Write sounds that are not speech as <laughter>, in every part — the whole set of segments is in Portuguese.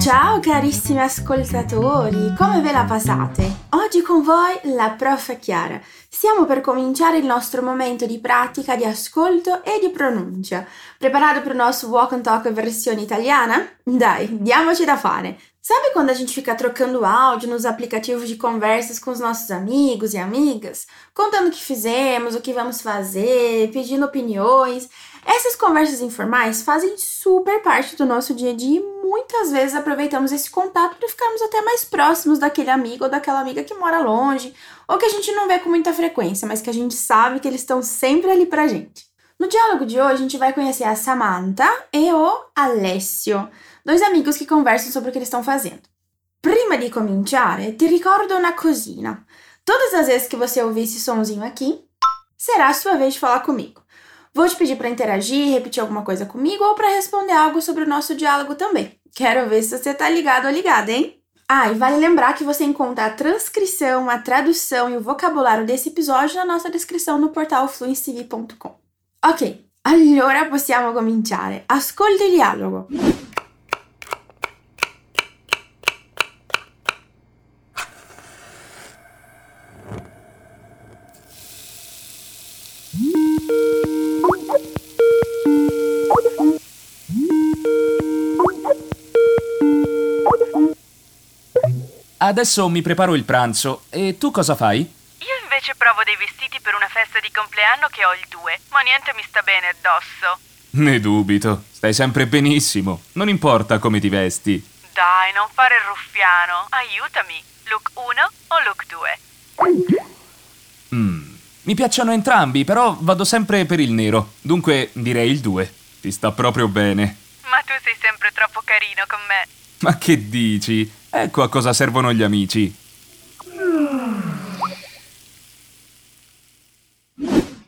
Ciao carissimi ascoltatori, come ve la passate? Oggi con voi la prof Chiara. Stiamo per cominciare il nostro momento di pratica di ascolto e di pronuncia. Preparato para o nosso Walk and Talk versão italiana? Dai, diamoci da fare! Sabe quando a gente fica trocando áudio nos aplicativos de conversas com os nossos amigos e amigas? Contando o que fizemos, o que vamos fazer, pedindo opiniões. Essas conversas informais fazem super parte do nosso dia a dia e muitas vezes aproveitamos esse contato para ficarmos até mais próximos daquele amigo ou daquela amiga que mora longe, ou que a gente não vê com muita frequência, mas que a gente sabe que eles estão sempre ali pra gente. No diálogo de hoje, a gente vai conhecer a Samantha e o Alessio, dois amigos que conversam sobre o que eles estão fazendo. Prima di cominciare, ti ricordo una cosina. Todas as vezes que você ouvir esse sonzinho aqui, será a sua vez de falar comigo. Vou te pedir para interagir, repetir alguma coisa comigo ou para responder algo sobre o nosso diálogo também. Quero ver se você tá ligado ou ligada, hein? Ah, e vale lembrar que você encontra a transcrição, a tradução e o vocabulário desse episódio na nossa descrição no portal fluencytv.com. Ok, allora possiamo cominciare. Ascolta il dialogo. Adesso mi preparo il pranzo. E tu cosa fai? Io invece provo dei vestiti per una festa di compleanno che ho il 2, ma niente mi sta bene addosso. Ne dubito. Stai sempre benissimo. Non importa come ti vesti. Dai, non fare il ruffiano. Aiutami. Look 1 o look 2? Mm, mi piacciono entrambi, però vado sempre per il nero. Dunque direi il 2. Ti sta proprio bene. Ma tu sei sempre troppo carino con me. Ma che dici? Ecco a cosa servono gli amici.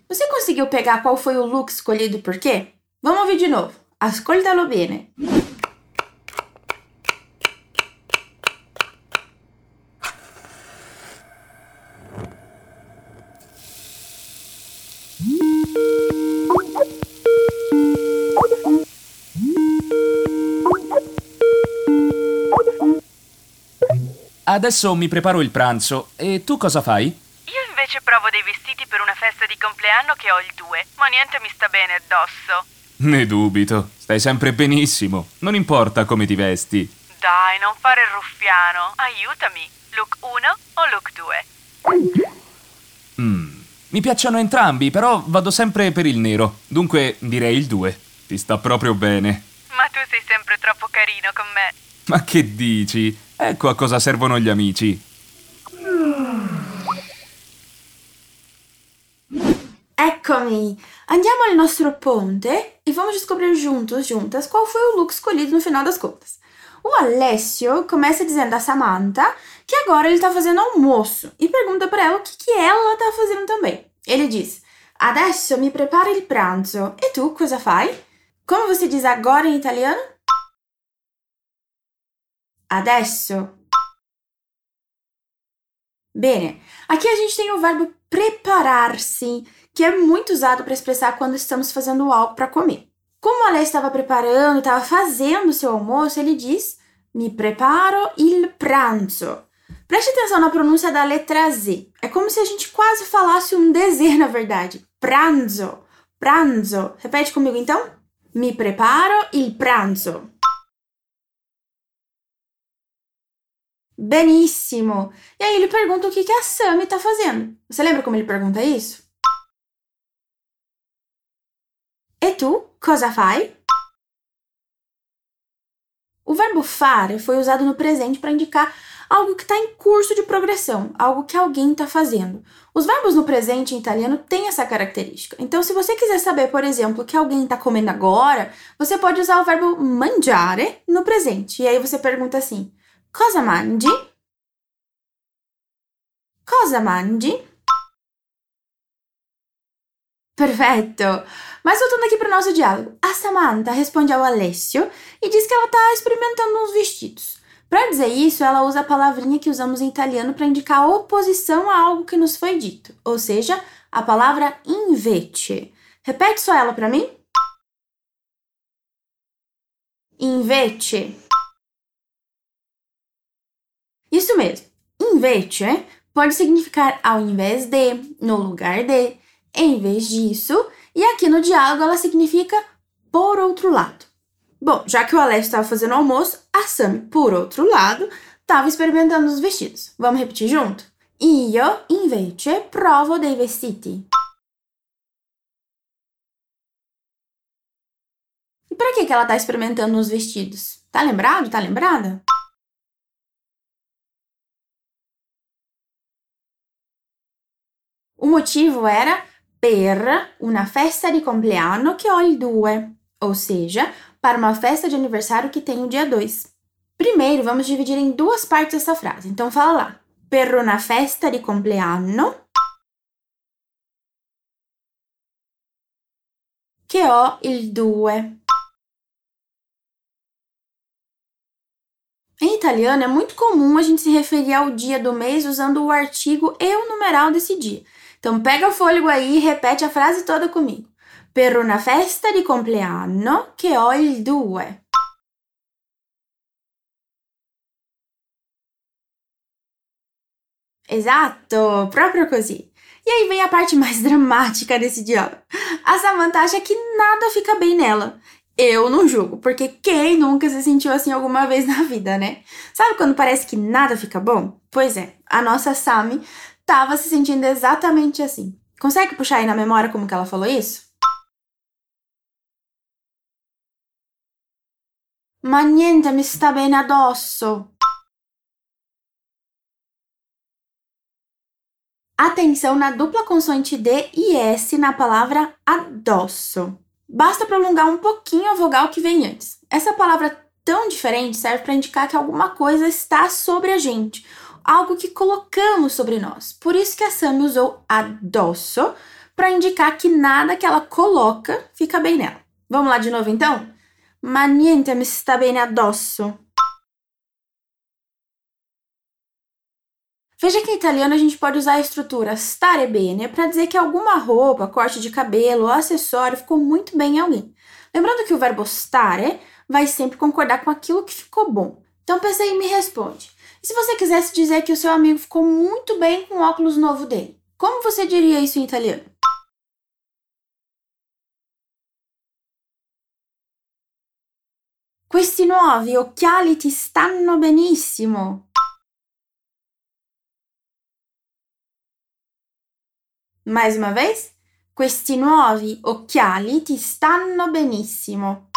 Você conseguiu pegar qual foi o look escolhido por quê? Vamos ouvir de novo. Ascoltalo bene. Adesso mi preparo il pranzo. E tu cosa fai? Io invece provo dei vestiti per una festa di compleanno che ho il 2, ma niente mi sta bene addosso. Ne dubito. Stai sempre benissimo. Non importa come ti vesti. Dai, non fare il ruffiano. Aiutami. Look 1 o look 2? Mm, mi piacciono entrambi, però vado sempre per il nero. Dunque direi il 2. Ti sta proprio bene. Ma tu sei sempre troppo carino con me. Ma che dici? Ecco a cosa servono gli amici. Eccomi! Andiamo al nostro ponte e vamos descobrir juntos, juntas, qual foi o look escolhido no final das contas. O Alessio começa dizendo a Samantha que agora ele está fazendo almoço e pergunta para ela o que, que ela está fazendo também. Ele diz: Adesso mi prepara il pranzo. E tu, cosa fai? Como você diz agora em italiano? Adesso. Bene, aqui a gente tem o verbo preparar-se, que é muito usado para expressar quando estamos fazendo algo para comer. Como Alé estava preparando, estava fazendo seu almoço, ele diz: Mi preparo il pranzo. Preste atenção na pronúncia da letra Z. É como se a gente quase falasse um dizer, na verdade. Pranzo. Pranzo. Repete comigo então. Mi preparo il pranzo. Benissimo! E aí ele pergunta o que, que a Sammy está fazendo. Você lembra como ele pergunta isso? E tu, cosa fai? O verbo fare foi usado no presente para indicar algo que está em curso de progressão, algo que alguém está fazendo. Os verbos no presente em italiano têm essa característica. Então, se você quiser saber, por exemplo, o que alguém está comendo agora, você pode usar o verbo mangiare no presente. E aí você pergunta assim: Cosa mangi? Cosa mangi? Perfetto! Mas voltando aqui para o nosso diálogo, a Samantha responde ao Alessio e diz que ela está experimentando uns vestidos. Para dizer isso, ela usa a palavrinha que usamos em italiano para indicar oposição a algo que nos foi dito, ou seja, a palavra invece. Repete só ela para mim. Invece. Isso mesmo. Invece pode significar ao invés de, no lugar de, em vez disso, e aqui no diálogo ela significa por outro lado. Bom, já que o Alex estava fazendo almoço, a Sam, por outro lado, estava experimentando os vestidos. Vamos repetir junto? Io, invece, provo dei vestiti. E para que, que ela está experimentando os vestidos? Tá lembrado? Tá lembrada? Motivo era per una festa di compleanno che ho il 2, ou seja, para uma festa de aniversário que tem o dia 2. Primeiro, vamos dividir em duas partes essa frase. Então fala lá. Per una festa di compleanno che ho il 2. Em italiano, é muito comum a gente se referir ao dia do mês usando o artigo e o numeral desse dia. Então, pega o fôlego aí e repete a frase toda comigo. Per una festa di compleanno che ho il 2. Esatto, proprio così. E aí vem a parte mais <laughs> dramática desse diálogo. A Samantha acha que nada fica bem nela. Eu não julgo, porque quem nunca se sentiu assim alguma vez na vida, né? Sabe quando parece que nada fica bom? Pois é, a nossa Sami estava se sentindo exatamente assim. Consegue puxar aí na memória como que ela falou isso? Ma niente mi sta bene addosso. Atenção na dupla consoante D e S na palavra addosso. Basta prolongar um pouquinho a vogal que vem antes. Essa palavra tão diferente serve para indicar que alguma coisa está sobre a gente, algo que colocamos sobre nós. Por isso que a Sam usou addosso para indicar que nada que ela coloca fica bem nela. Vamos lá de novo então? Ma niente mi sta bene addosso. Veja que em italiano a gente pode usar a estrutura stare bene para dizer que alguma roupa, corte de cabelo ou acessório ficou muito bem em alguém. Lembrando que o verbo stare vai sempre concordar com aquilo que ficou bom. Então pensa aí e me responde. E se você quisesse dizer que o seu amigo ficou muito bem com o óculos novo dele, como você diria isso em italiano? Questi nuovi occhiali ti stanno benissimo. Mais uma vez? Questi nuovi occhiali ti stanno benissimo.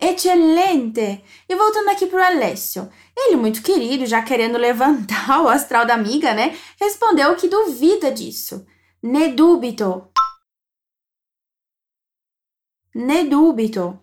Excelente! E voltando aqui para o Alessio. Ele, muito querido, já querendo <laughs> levantar o astral da amiga, né? Respondeu que duvida disso. Ne dubito. Ne dubito.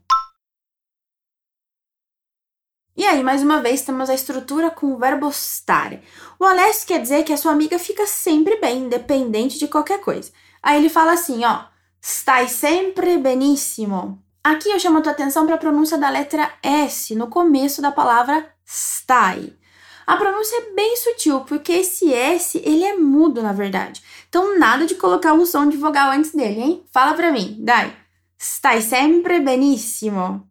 E aí, mais uma vez, temos a estrutura com o verbo stare. O Alessio quer dizer que a sua amiga fica sempre bem, independente de qualquer coisa. Aí ele fala assim, ó, stai sempre benissimo. Aqui eu chamo a tua atenção para a pronúncia da letra S no começo da palavra stai. A pronúncia é bem sutil, porque esse S, ele é mudo, na verdade. Então, nada de colocar um som de vogal antes dele, hein? Fala pra mim, dai. Stai sempre benissimo.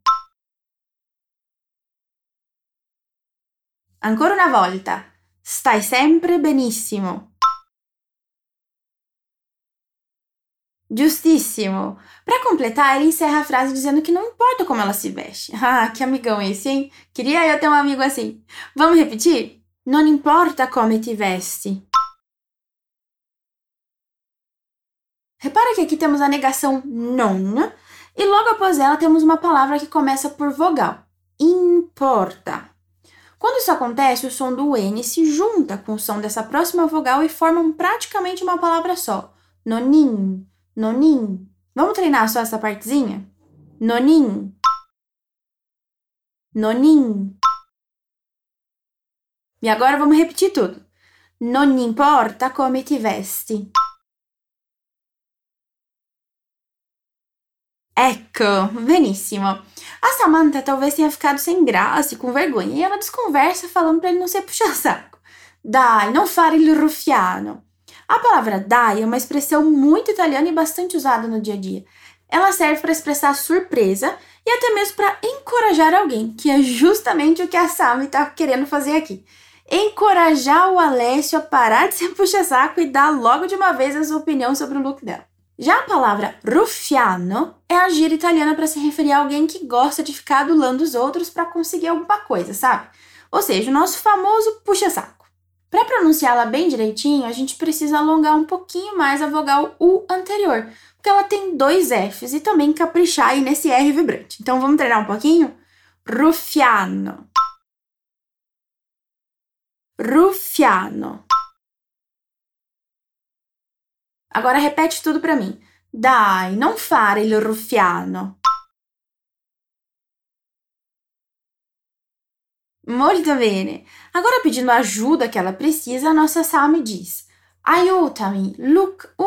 Ancora una volta. Stai sempre benissimo. Giustissimo. Para completar, ele encerra a frase dizendo que não importa como ela se veste. <laughs> Ah, que amigão esse, hein? Queria eu ter um amigo assim. Vamos repetir? Non importa come ti vesti. Repara que aqui temos a negação non e logo após ela temos uma palavra que começa por vogal. Importa. Quando isso acontece, o som do N se junta com o som dessa próxima vogal e formam praticamente uma palavra só. Nonin, nonin. Vamos treinar só essa partezinha? Nonin. Nonin. E agora vamos repetir tudo. Non importa come ti vesti. Ecco, benissimo. A Samantha talvez tenha ficado sem graça e com vergonha, e ela desconversa falando para ele não ser puxa-saco. Dai, não fare il ruffiano. A palavra dai é uma expressão muito italiana e bastante usada no dia a dia. ela serve para expressar surpresa e até mesmo para encorajar alguém, que é justamente o que a Sami está querendo fazer aqui. Encorajar o Alessio a parar de <laughs> ser puxa-saco e dar logo de uma vez a sua opinião sobre o look dela. Já a palavra ruffiano é a gíria italiana para se referir a alguém que gosta de ficar adulando os outros para conseguir alguma coisa, sabe? Ou seja, o nosso famoso puxa-saco. Para pronunciá-la bem direitinho, a gente precisa alongar um pouquinho mais a vogal U anterior, porque ela tem dois Fs e também caprichar aí nesse R vibrante. Então vamos treinar um pouquinho? Ruffiano. Ruffiano. Agora repete tudo para mim. Dai, non fare il ruffiano. Molto bene. Agora pedindo ajuda que ela precisa, a nossa Sami diz: Aiutami, look 1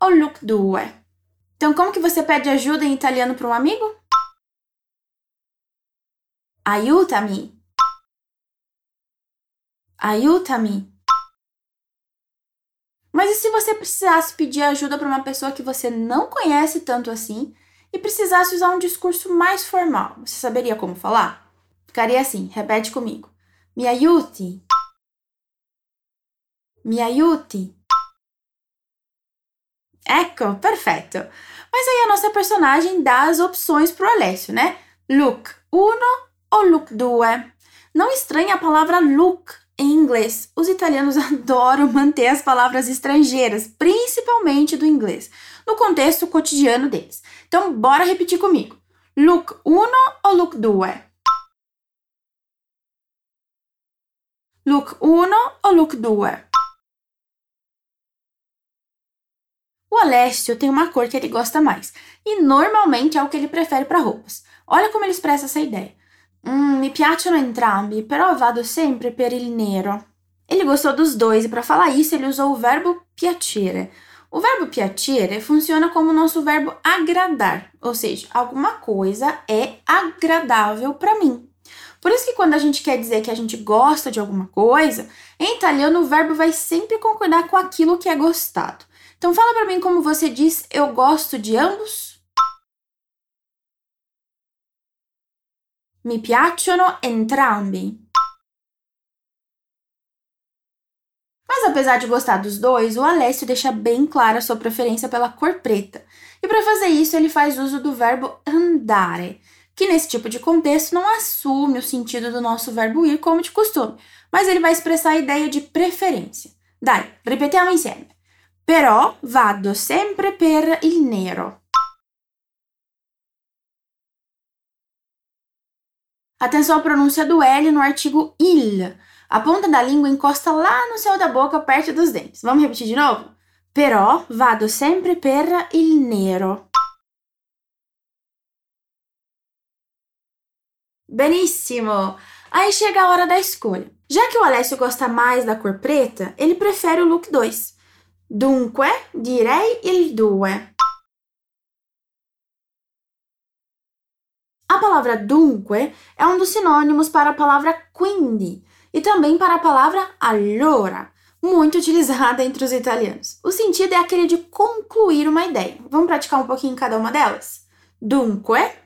ou look 2? Então, como que você pede ajuda em italiano para um amigo? Aiutami. Aiutami. Mas e se você precisasse pedir ajuda para uma pessoa que você não conhece tanto assim e precisasse usar um discurso mais formal? Você saberia como falar? Ficaria assim, repete comigo. Me aiuti. Me aiuti. Ecco, perfeito. Mas aí a nossa personagem dá as opções pro Alessio, né? Look 1 ou look 2. Não estranhe a palavra look em inglês. Os italianos <laughs> adoram manter as palavras estrangeiras, principalmente do inglês, no contexto cotidiano deles. Então, bora repetir comigo. Look 1 ou look 2? Look 1 ou look 2? O Alessio tem uma cor que ele gosta mais, e normalmente é o que ele prefere para roupas. Olha como ele expressa essa ideia. Mm, mi piacciono entrambi, però vado sempre per il nero. Ele gostou dos dois e para falar isso ele usou o verbo piacere. O verbo piacere funciona como o nosso verbo agradar, ou seja, alguma coisa é agradável para mim. Quando a gente quer dizer que a gente gosta de alguma coisa, em italiano o verbo vai sempre concordar com aquilo que é gostado. Então fala para mim como você diz eu gosto de ambos. Mi piacciono entrambi. Mas apesar de gostar dos dois, o Alessio deixa bem clara sua preferência pela cor preta. E para fazer isso, ele faz uso do verbo andare, que nesse tipo de contexto não assume o sentido do nosso verbo ir como de costume, mas ele vai expressar a ideia de preferência. Dai, ripetiamo insieme. Però vado sempre per il nero. Atenção à pronúncia do L no artigo il. A ponta da língua encosta lá no céu da boca, perto dos dentes. Vamos repetir de novo? Però vado sempre per il nero. Benissimo! Aí chega a hora da escolha. Já que o Alessio gosta mais da cor preta, ele prefere o look 2. Dunque, direi il 2. A palavra dunque é um dos sinônimos para a palavra quindi e também para a palavra allora, muito utilizada entre os italianos. O sentido é aquele de concluir uma ideia. Vamos praticar um pouquinho cada uma delas? Dunque,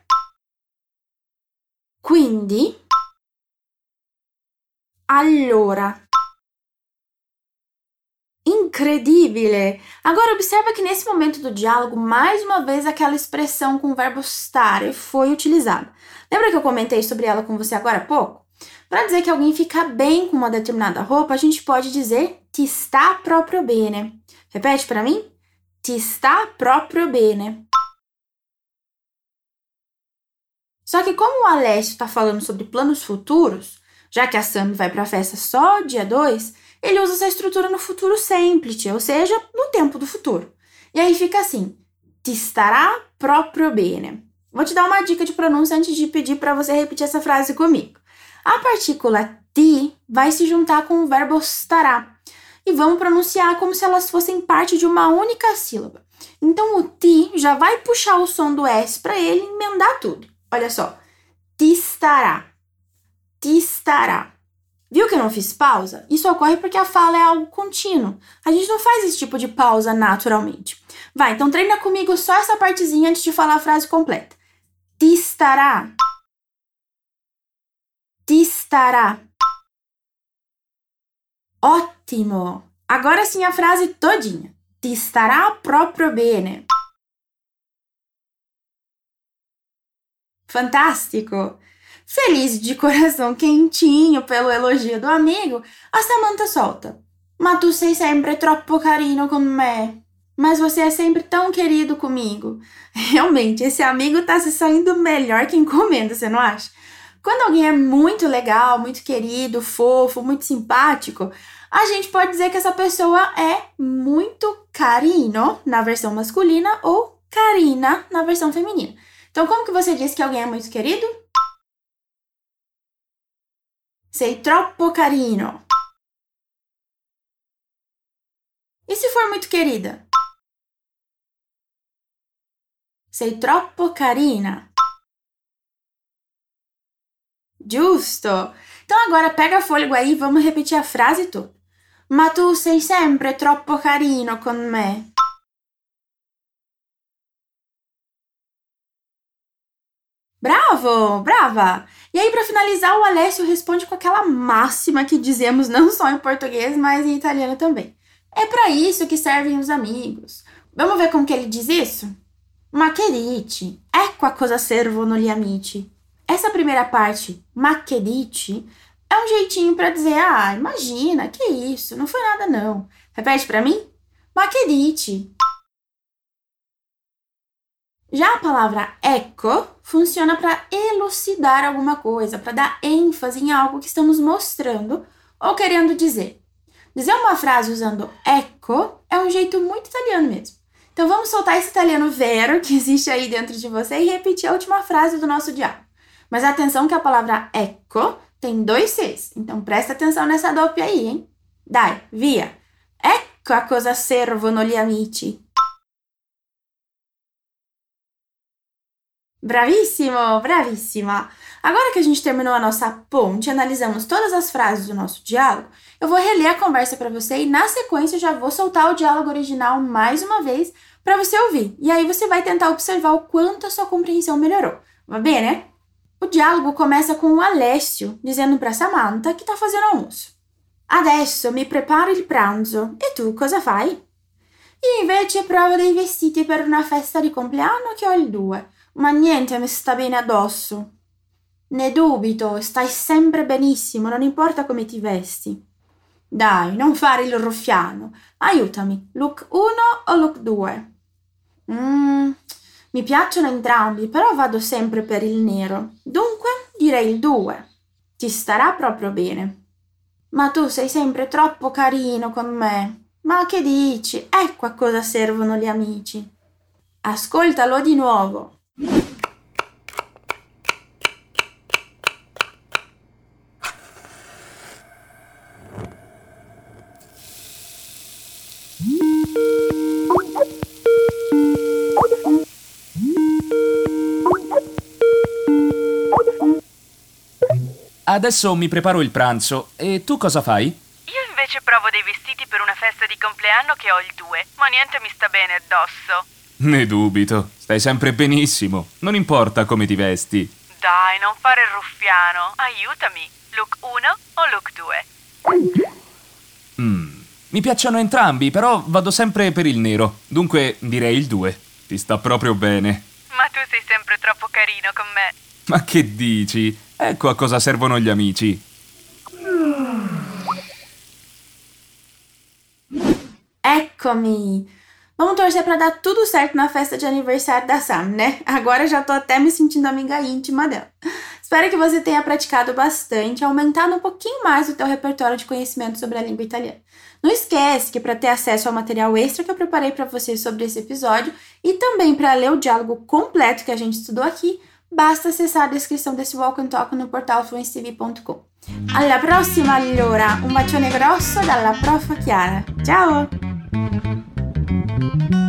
quindi, allora. Incredibile! Agora observa que nesse momento do diálogo, mais uma vez aquela expressão com o verbo stare foi utilizada. Lembra que eu comentei sobre ela com você agora há pouco? Para dizer que alguém fica bem com uma determinada roupa, a gente pode dizer ti sta proprio bene. Repete para mim? Ti sta proprio bene. Só que como o Alessio está falando sobre planos futuros, já que a Sam vai para a festa só dia 2, ele usa essa estrutura no futuro semplice, ou seja, no tempo do futuro. E aí fica assim: ti starà proprio bene. Vou te dar uma dica de pronúncia antes de pedir para você repetir essa frase comigo. A partícula ti vai se juntar com o verbo stará e vamos pronunciar como se elas fossem parte de uma única sílaba. Então o ti já vai puxar o som do S para ele emendar tudo. Olha só. Ti stará. Ti stará. Viu que eu não fiz pausa? Isso ocorre porque a fala é algo contínuo. A gente não faz esse tipo de pausa naturalmente. Vai, então treina comigo só essa partezinha antes de falar a frase completa. Ti starà. Ti starà. Ótimo! Agora sim a frase todinha. Ti starà proprio bene. Fantástico! Feliz de coração quentinho pelo elogio do amigo, a Samantha solta. Ma tu sei sempre troppo carino con me. Mas você é sempre tão querido comigo. <laughs> Realmente, esse amigo tá se saindo melhor que encomenda, você não acha? Quando alguém é muito legal, muito querido, fofo, muito simpático, a gente pode dizer que essa pessoa é muito carino na versão masculina ou carina na versão feminina. Então, como que você diz que alguém é muito querido? Sei troppo carino. E se for muito querida? Sei troppo carina. Giusto! Então agora pega fôlego aí e vamos repetir a frase toda. Ma tu sei sempre troppo carino con me. Bravo, brava! E aí, para finalizar, o Alessio responde com aquela máxima que dizemos não só em português, mas em italiano também. É para isso que servem os amigos. Vamos ver como que ele diz isso? Ma che dici? Ecco a cosa servono gli amici. Essa primeira parte, ma che dici, é um jeitinho para dizer, ah, imagina, que isso, não foi nada não. Repete para mim? Ma che dici? Já a palavra ecco funciona para elucidar alguma coisa, para dar ênfase em algo que estamos mostrando ou querendo dizer. Dizer uma frase usando ecco é um jeito muito italiano mesmo. Então vamos soltar esse italiano vero que existe aí dentro de você e repetir a última frase do nosso diálogo. Mas atenção que a palavra ecco tem dois Cs, então presta atenção nessa doppia aí, hein? Dai, via! Ecco a cosa servono gli amici. Bravissimo, bravissima! Agora que a gente terminou a nossa ponte, analisamos todas as frases do nosso diálogo, eu vou reler a conversa para você e na sequência já vou soltar o diálogo original mais uma vez para você ouvir. E aí você vai tentar observar o quanto a sua compreensão melhorou. Va bene? O diálogo começa com o Alessio dizendo para Samantha que está fazendo almoço. Adesso mi preparo il pranzo. E tu cosa fai? Io invece provo dei vestiti per una festa di compleanno che ho il 2 ma niente mi sta bene addosso. Ne dubito, stai sempre benissimo, non importa come ti vesti. Dai, non fare il ruffiano. Aiutami, look 1 o look 2? Mmm, mi piacciono entrambi, però vado sempre per il nero. Dunque, direi il 2. Ti starà proprio bene. Ma tu sei sempre troppo carino con me. Ma che dici? Ecco a cosa servono gli amici. Ascoltalo di nuovo. Adesso mi preparo il pranzo. E tu cosa fai? Io invece provo dei vestiti per una festa di compleanno che ho il 2, ma niente mi sta bene addosso. Ne dubito. Stai sempre benissimo. Non importa come ti vesti. Dai, non fare il ruffiano. Aiutami. Look 1 o look 2? Mm. Mi piacciono entrambi, però vado sempre per il nero. Dunque direi il 2. Ti sta proprio bene. Ma tu sei sempre troppo carino con me. Ma che dici? Ecco a cosa servono gli amici. Eccomi! Vamos torcer para dar tudo certo na festa de aniversário da Sam, né? Agora já tô até me sentindo amiga íntima dela. Espero que você tenha praticado bastante, aumentado um pouquinho mais o teu repertório de conhecimento sobre a língua italiana. Não esquece que para ter acesso ao material extra que eu preparei para você sobre esse episódio e também para ler o diálogo completo que a gente estudou aqui, basta acessar a descrição desse Walk and Talk no portal fluencetv.com. Alla prossima allora, un bacione grosso dalla prof Chiara. Ciao! Thank you.